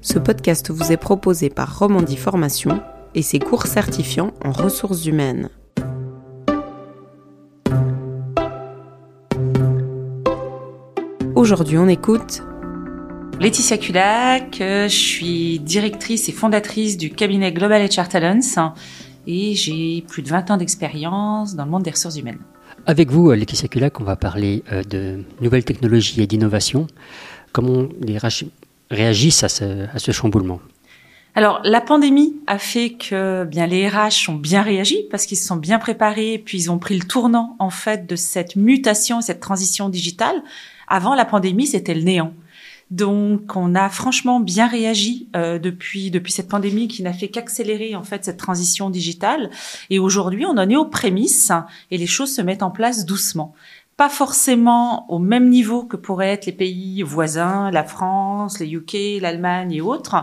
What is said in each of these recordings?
Ce podcast vous est proposé par Romandie Formation et ses cours certifiants en ressources humaines. Aujourd'hui, on écoute Laetitia Culac, je suis directrice et fondatrice du cabinet Global HR Talents et j'ai plus de 20 ans d'expérience dans le monde des ressources humaines. Avec vous, Laetitia Culac, on va parler euh, de nouvelles technologies et d'innovation. Comment les réagissent à ce, chamboulement alors, la pandémie a fait que bien les RH ont bien réagi parce qu'ils se sont bien préparés, puis ils ont pris le tournant en fait de cette mutation, cette transition digitale. Avant la pandémie, c'était le néant. Donc, on a franchement bien réagi euh, depuis depuis cette pandémie qui n'a fait qu'accélérer en fait cette transition digitale. Et aujourd'hui, on en est aux prémices et les choses se mettent en place doucement pas forcément au même niveau que pourraient être les pays voisins, la France, les UK, l'Allemagne et autres.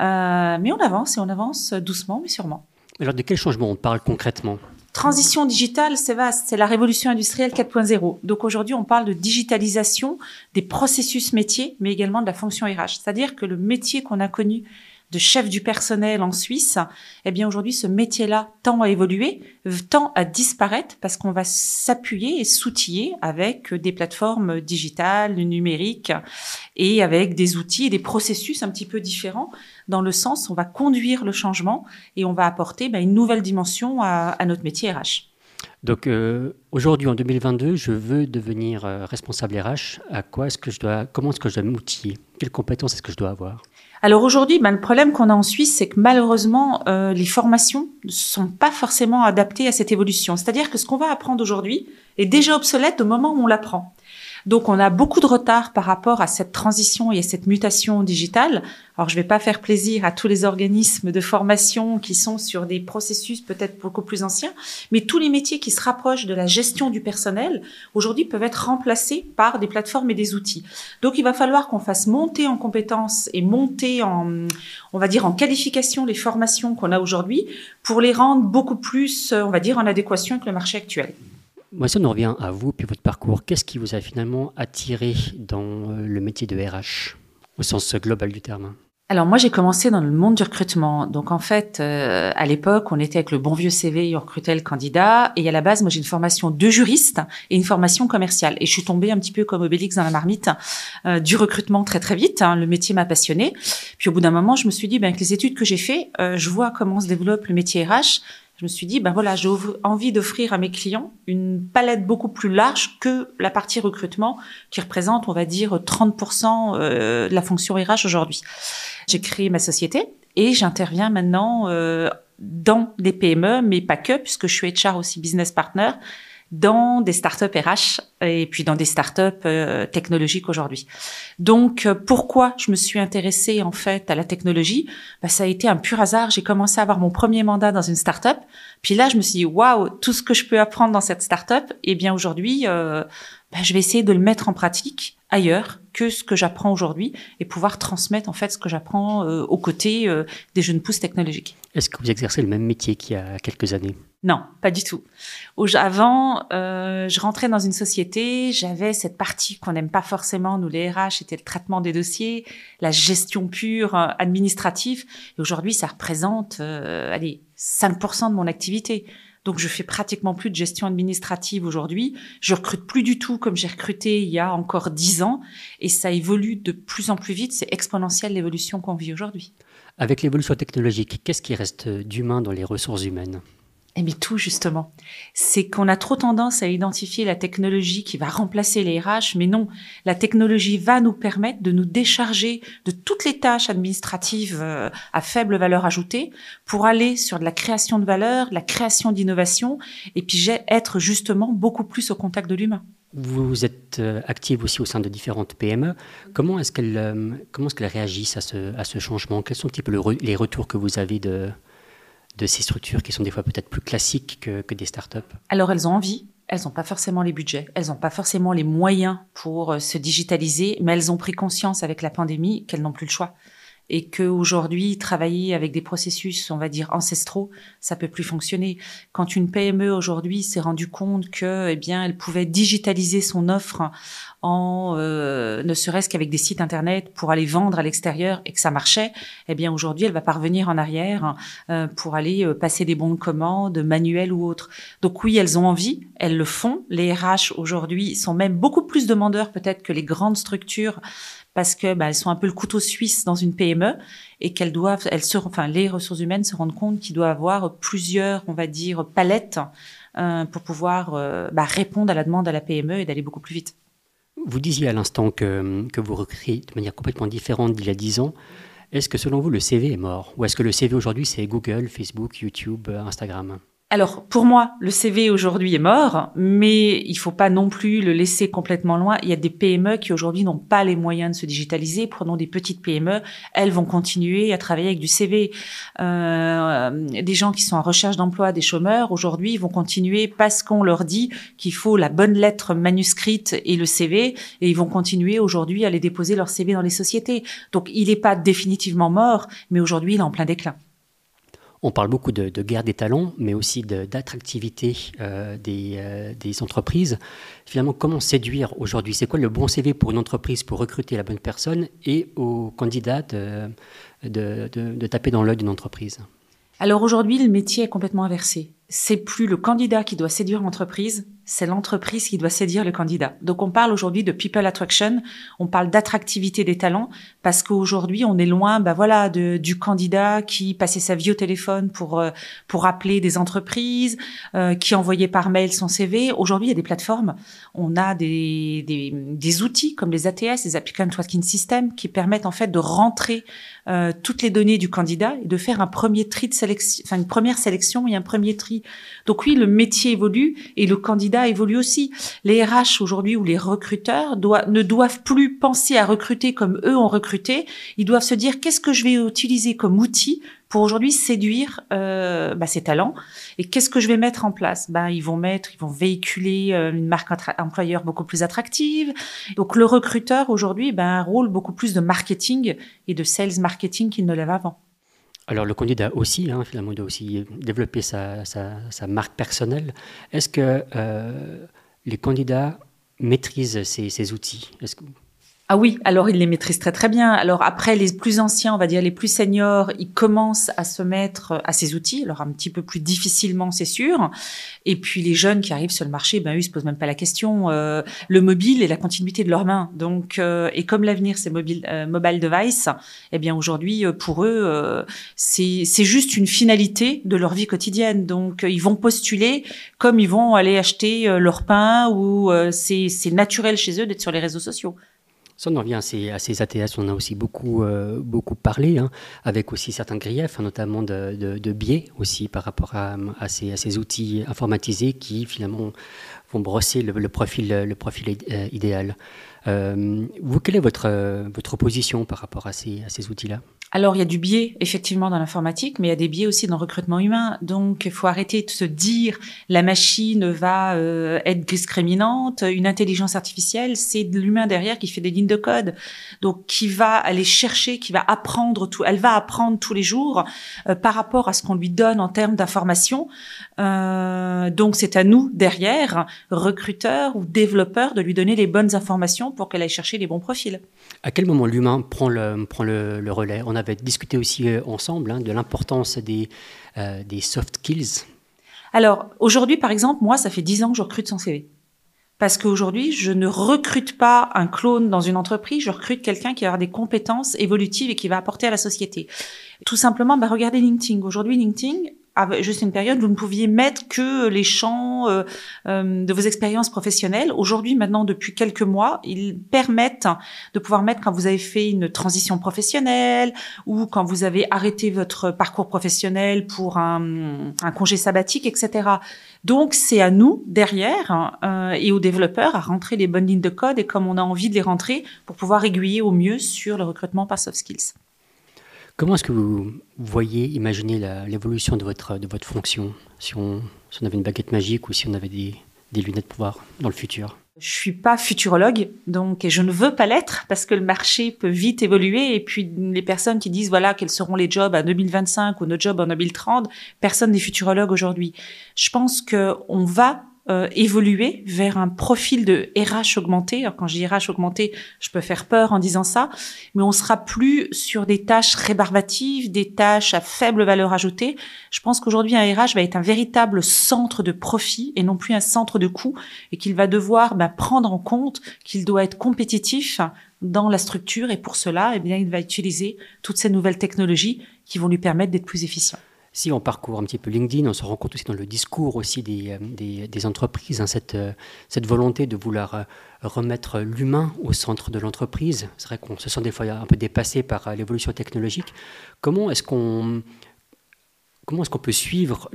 Euh, mais on avance et on avance doucement mais sûrement. Alors de quel changement on parle concrètement? Transition digitale, c'est vaste, c'est la révolution industrielle 4.0. Donc aujourd'hui, on parle de digitalisation des processus métiers, mais également de la fonction RH. C'est-à-dire que le métier qu'on a connu de chef du personnel en Suisse, eh bien aujourd'hui ce métier-là tend à évoluer, tend à disparaître parce qu'on va s'appuyer et s'outiller avec des plateformes digitales, numériques et avec des outils et des processus un petit peu différents dans le sens on va conduire le changement et on va apporter ben, une nouvelle dimension à, notre métier RH. Donc euh, aujourd'hui en 2022, je veux devenir euh, responsable RH. À quoi est-ce que je dois, comment est-ce que je dois m'outiller? Quelles compétences est-ce que je dois avoir? Alors aujourd'hui, ben, le problème qu'on a en Suisse, c'est que malheureusement, euh, les formations ne sont pas forcément adaptées à cette évolution. C'est-à-dire que ce qu'on va apprendre aujourd'hui est déjà obsolète au moment où on l'apprend. Donc on a beaucoup de retard par rapport à cette transition et à cette mutation digitale. Alors je ne vais pas faire plaisir à tous les organismes de formation qui sont sur des processus peut-être beaucoup plus anciens, mais tous les métiers qui se rapprochent de la gestion du personnel aujourd'hui peuvent être remplacés par des plateformes et des outils. Donc il va falloir qu'on fasse monter en compétences et monter en, on va dire, en qualification les formations qu'on a aujourd'hui pour les rendre beaucoup plus, on va dire, en adéquation avec le marché actuel. Moi, si on revient à vous puis votre parcours, qu'est-ce qui vous a finalement attiré dans euh, le métier de RH au sens global du terme? Alors moi j'ai commencé dans le monde du recrutement. Donc en fait euh, à l'époque on était avec le bon vieux CV, on recrutait le candidat et à la base moi j'ai une formation de juriste et une formation commerciale et je suis tombée un petit peu comme Obélix dans la marmite euh, du recrutement très très vite. Hein. Le métier m'a passionnée. Puis au bout d'un moment je me suis dit ben avec les études que j'ai fait, je vois comment se développe le métier RH je me suis dit, ben voilà, j'ai envie d'offrir à mes clients une palette beaucoup plus large que la partie recrutement qui représente, on va dire, 30% euh, de la fonction RH aujourd'hui. J'ai créé ma société et j'interviens maintenant euh, dans des PME, mais pas que, puisque je suis HR aussi business partner dans des startups RH et puis dans des startups euh, technologiques aujourd'hui. Donc euh, pourquoi je me suis intéressée en fait à la technologie? Bah, Ça a été un pur hasard. J'ai commencé à avoir mon premier mandat dans une startup. Puis là, je me suis dit waouh, tout ce que je peux apprendre dans cette startup, eh bien aujourd'hui, euh, bah, je vais essayer de le mettre en pratique ailleurs que ce que j'apprends aujourd'hui et pouvoir transmettre en fait ce que j'apprends euh, aux côtés euh, des jeunes pousses technologiques. Est-ce que vous exercez le même métier qu'il y a quelques années? Non, pas du tout. Avant, euh, je rentrais dans une société, j'avais cette partie qu'on n'aime pas forcément, nous les RH, c'était le traitement des dossiers, la gestion pure administrative. Et aujourd'hui, ça représente, allez, 5% de mon activité. Donc je fais pratiquement plus de gestion administrative aujourd'hui. Je recrute plus du tout comme j'ai recruté il y a encore dix ans et ça évolue de plus en plus vite. C'est exponentiel l'évolution qu'on vit aujourd'hui. Avec l'évolution technologique, qu'est-ce qui reste d'humain dans les ressources humaines? Et mais tout justement, c'est qu'on a trop tendance à identifier la technologie qui va remplacer les RH, mais non, la technologie va nous permettre de nous décharger de toutes les tâches administratives euh, à faible valeur ajoutée pour aller sur de la création de valeur, la création d'innovation, et puis être justement beaucoup plus au contact de l'humain. Vous êtes euh, active aussi au sein de différentes PME. Comment est-ce qu'elles euh, comment est-ce qu'elles réagissent à ce, à ce changement? Quels sont un les retours que vous avez de, de ces structures qui sont des fois peut-être plus classiques que, des startups Alors elles ont envie, elles n'ont pas forcément les budgets, elles n'ont pas forcément les moyens pour euh, se digitaliser, mais elles ont pris conscience avec la pandémie qu'elles n'ont plus le choix et qu'aujourd'hui, travailler avec des processus, on va dire, ancestraux, ça peut plus fonctionner. Quand une PME aujourd'hui s'est rendu compte que, eh bien, elle pouvait digitaliser son offre en euh, ne serait-ce qu'avec des sites internet pour aller vendre à l'extérieur et que ça marchait, eh bien aujourd'hui, elle va pas revenir en arrière pour aller passer des bons de commande, manuels ou autres. Donc oui, elles ont envie, elles le font. Les RH aujourd'hui sont même beaucoup plus demandeurs peut-être que les grandes structures parce que bah, elles sont un peu le couteau suisse dans une PME et qu'elles doivent, elles se, enfin les ressources humaines se rendent compte qu'il doit avoir plusieurs, on va dire, palettes euh, pour pouvoir euh, bah, répondre à la demande à la PME et d'aller beaucoup plus vite. Vous disiez à l'instant que, que vous recréez de manière complètement différente d'il y a dix ans. Est-ce que selon vous le CV est mort? Ou est-ce que le CV aujourd'hui c'est Google, Facebook, YouTube, Instagram? Alors pour moi, le CV aujourd'hui est mort, mais il faut pas non plus le laisser complètement loin. Il y a des PME qui aujourd'hui n'ont pas les moyens de se digitaliser. Prenons des petites PME, elles vont continuer à travailler avec du CV. Euh, des gens qui sont en recherche d'emploi, des chômeurs, aujourd'hui vont continuer parce qu'on leur dit qu'il faut la bonne lettre manuscrite et le CV, et ils vont continuer aujourd'hui à aller déposer leur CV dans les sociétés. Donc il n'est pas définitivement mort, mais aujourd'hui il est en plein déclin. On parle beaucoup de, guerre des talents, mais aussi d'attractivité euh, euh, des, entreprises. Finalement, comment séduire aujourd'hui? C'est quoi le bon CV pour une entreprise pour recruter la bonne personne et aux candidats de, de taper dans l'œil d'une entreprise? Alors aujourd'hui, le métier est complètement inversé. C'est plus le candidat qui doit séduire l'entreprise, c'est l'entreprise qui doit séduire le candidat. Donc on parle aujourd'hui de people attraction, on parle d'attractivité des talents parce qu'aujourd'hui on est loin, bah voilà, de, du candidat qui passait sa vie au téléphone pour euh, pour appeler des entreprises, euh, qui envoyait par mail son CV. Aujourd'hui il y a des plateformes, on a des, des, des outils comme les ATS, les applicant tracking system, qui permettent en fait de rentrer euh, toutes les données du candidat et de faire un premier tri de sélection, enfin une première sélection et un premier tri. Donc oui, le métier évolue et le candidat évolue aussi. Les RH aujourd'hui ou les recruteurs ne doivent plus penser à recruter comme eux ont recruté. Ils doivent se dire qu'est-ce que je vais utiliser comme outil pour aujourd'hui séduire euh, bah, ces talents et qu'est-ce que je vais mettre en place? Ben ils vont mettre ils vont véhiculer euh, une marque employeur beaucoup plus attractive donc le recruteur aujourd'hui ben un rôle beaucoup plus de marketing et de sales marketing qu'il ne l'avait avant alors le candidat aussi, hein, finalement, aussi développer sa, marque personnelle. Est-ce que euh, les candidats maîtrisent ces, outils? Ah oui, alors ils les maîtrisent très très bien. Alors après, les plus anciens, on va dire les plus seniors, ils commencent à se mettre à ces outils, alors un petit peu plus difficilement, c'est sûr. Et puis les jeunes qui arrivent sur le marché, ben eux, ils se posent même pas la question. Euh, le mobile est la continuité de leurs mains. Donc, euh, et comme l'avenir c'est mobile, euh, mobile device, eh bien aujourd'hui pour eux, c'est c'est juste une finalité de leur vie quotidienne. Donc ils vont postuler comme ils vont aller acheter leur pain ou c'est naturel chez eux d'être sur les réseaux sociaux. Ça, on en revient à ces, ATS, on a aussi beaucoup, euh, beaucoup parlé, hein, avec aussi certains griefs, hein, notamment de, de, biais aussi par rapport à, à, ces, à, ces, outils informatisés qui finalement vont brosser le, profil, le profil euh, idéal. Euh, vous, quelle est votre, votre position par rapport à ces, à ces outils-là? Alors, il y a du biais, effectivement, dans l'informatique, mais il y a des biais aussi dans le recrutement humain. Donc, il faut arrêter de se dire la machine va euh, être discriminante. Une intelligence artificielle, c'est l'humain derrière qui fait des lignes de code. Donc, qui va aller chercher, qui va apprendre tout. Elle va apprendre tous les jours euh, par rapport à ce qu'on lui donne en termes d'information. Euh, donc, c'est à nous, derrière, recruteurs ou développeurs, de lui donner les bonnes informations pour qu'elle aille chercher les bons profils. À quel moment l'humain prend le, prend le, le relais? Avait discuté aussi euh, ensemble hein, de l'importance des, euh, des soft skills. Alors, aujourd'hui, par exemple, moi, ça fait 10 ans que je recrute son CV. Parce qu'aujourd'hui, je ne recrute pas un clone dans une entreprise, je recrute quelqu'un qui a des compétences évolutives et qui va apporter à la société. Tout simplement, bah, regardez LinkedIn. Aujourd'hui, LinkedIn, juste une période, vous ne pouviez mettre que les champs euh, euh, de vos expériences professionnelles. Aujourd'hui, maintenant, depuis quelques mois, ils permettent de pouvoir mettre quand vous avez fait une transition professionnelle ou quand vous avez arrêté votre parcours professionnel pour un, un congé sabbatique, etc. Donc, c'est à nous, derrière, euh, et aux développeurs, à rentrer les bonnes lignes de code et comme on a envie de les rentrer pour pouvoir aiguiller au mieux sur le recrutement par soft skills. Comment est-ce que vous voyez, imaginez l'évolution de votre, de votre fonction si on, avait une baguette magique ou si on avait des, des lunettes de pouvoir dans le futur? Je suis pas futurologue, donc et je ne veux pas l'être parce que le marché peut vite évoluer et puis les personnes qui disent voilà quels seront les jobs à 2025 ou nos jobs en 2030, personne n'est futurologue aujourd'hui. Je pense que on va euh, évoluer vers un profil de RH augmenté. Alors, quand je dis RH augmenté, je peux faire peur en disant ça, mais on sera plus sur des tâches rébarbatives, des tâches à faible valeur ajoutée. Je pense qu'aujourd'hui, un RH va être un véritable centre de profit et non plus un centre de coût et qu'il va devoir bah, prendre en compte qu'il doit être compétitif dans la structure et pour cela, eh bien, il va utiliser toutes ces nouvelles technologies qui vont lui permettre d'être plus efficient. Si on parcourt un petit peu LinkedIn, on se rend compte aussi dans le discours aussi des, euh, des, entreprises, hein, cette, euh, cette volonté de vouloir euh, remettre l'humain au centre de l'entreprise. C'est vrai qu'on se sent des fois un peu dépassé par l'évolution technologique. Comment est-ce qu'on comment est-ce qu'on peut suivre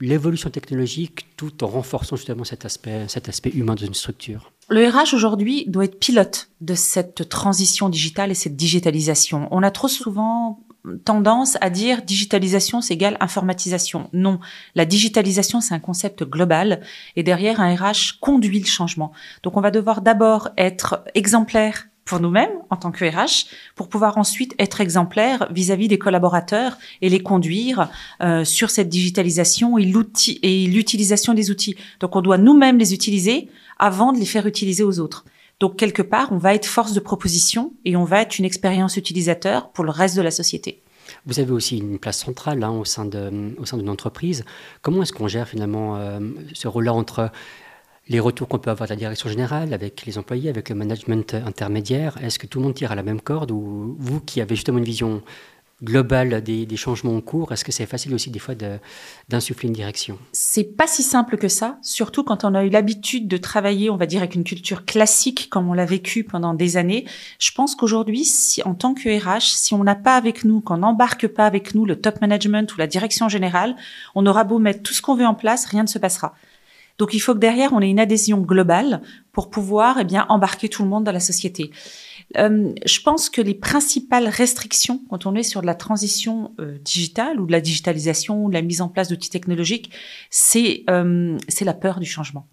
l'évolution technologique tout en renforçant justement cet aspect, cet aspect humain d'une structure? Le RH aujourd'hui doit être pilote de cette transition digitale et cette digitalisation. On a trop souvent tendance à dire digitalisation c'est égal informatisation. Non, la digitalisation c'est un concept global et derrière un RH conduit le changement. Donc on va devoir d'abord être exemplaire pour nous-mêmes en tant que RH, pour pouvoir ensuite être exemplaire vis-à-vis des collaborateurs et les conduire euh, sur cette digitalisation et l'outil et l'utilisation des outils. Donc on doit nous-mêmes les utiliser avant de les faire utiliser aux autres. Donc quelque part, on va être force de proposition et on va être une expérience utilisateur pour le reste de la société. Vous avez aussi une place centrale hein, au sein de au sein d'une entreprise. Comment est-ce qu'on gère finalement euh, ce rôle-là entre les retours qu'on peut avoir de la direction générale, avec les employés, avec le management intermédiaire? Est-ce que tout le monde tire à la même corde ou vous qui avez justement une vision globale des, changements en cours, est-ce que c'est facile aussi des fois d'insuffler une direction? C'est pas si simple que ça, surtout quand on a eu l'habitude de travailler, on va dire, avec une culture classique comme on l'a vécu pendant des années. Je pense qu'aujourd'hui, si, en tant que RH, si on n'a pas avec nous, qu'on n'embarque pas avec nous le top management ou la direction générale, on aura beau mettre tout ce qu'on veut en place, rien ne se passera. Donc il faut que derrière on ait une adhésion globale pour pouvoir eh bien embarquer tout le monde dans la société. Euh, je pense que les principales restrictions quand on est sur de la transition euh, digitale ou de la digitalisation ou de la mise en place d'outils technologiques, c'est euh, la peur du changement.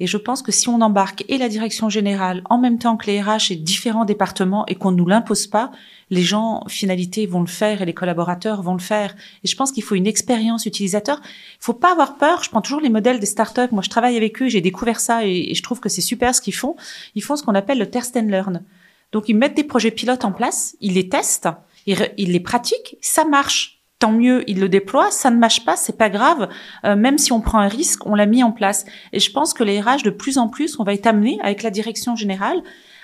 Et je pense que si on embarque et la direction générale en même temps que les RH et différents départements et qu'on ne nous l'impose pas, les gens, finalité, vont le faire et les collaborateurs vont le faire. Et je pense qu'il faut une expérience utilisateur. Il faut pas avoir peur. Je prends toujours les modèles des startups. Moi, je travaille avec eux, j'ai découvert ça et, je trouve que c'est super ce qu'ils font. Ils font ce qu'on appelle le test and learn. Donc, ils mettent des projets pilotes en place, ils les testent, ils, les pratiquent, ça marche tant mieux, ils le déploient. Ça ne marche pas, c'est pas grave. Euh, même si on prend un risque, on l'a mis en place. Et je pense que les RH, de plus en plus, on va être amené avec la direction générale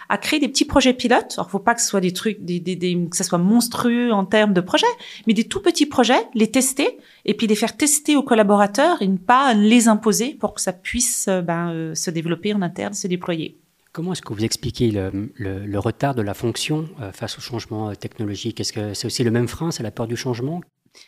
à créer des petits projets pilotes. Alors, faut pas que ce soit des trucs, des, des, des, que ça soit monstrueux en termes de projets, mais des tout petits projets, les tester et puis les faire tester aux collaborateurs et ne pas les imposer pour que ça puisse euh, ben, euh, se développer en interne, se déployer. Comment est-ce que vous expliquez le, le, retard de la fonction face au changement technologique? Est-ce que c'est aussi le même frein, c'est la peur du changement?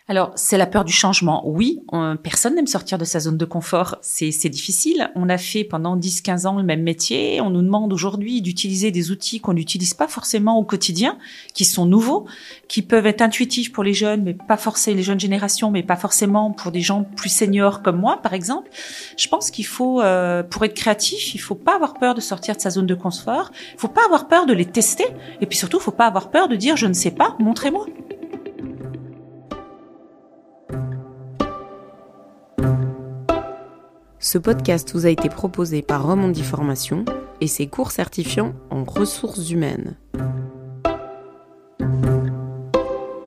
Alors, c'est la peur du changement. Oui, personne n'aime sortir de sa zone de confort. C'est difficile. On a fait pendant 10-15 ans le même métier. On nous demande aujourd'hui d'utiliser des outils qu'on n'utilise pas forcément au quotidien, qui sont nouveaux, qui peuvent être intuitifs pour les jeunes, mais pas forcément les jeunes générations, mais pas forcément pour des gens plus seniors comme moi, par exemple. Je pense qu'il faut, euh, pour être créatif, il faut pas avoir peur de sortir de sa zone de confort. Il faut pas avoir peur de les tester. Et puis surtout, il faut pas avoir peur de dire je ne sais pas, montrez-moi. Ce podcast vous a été proposé par Romandie Formation et ses cours certifiants en ressources humaines.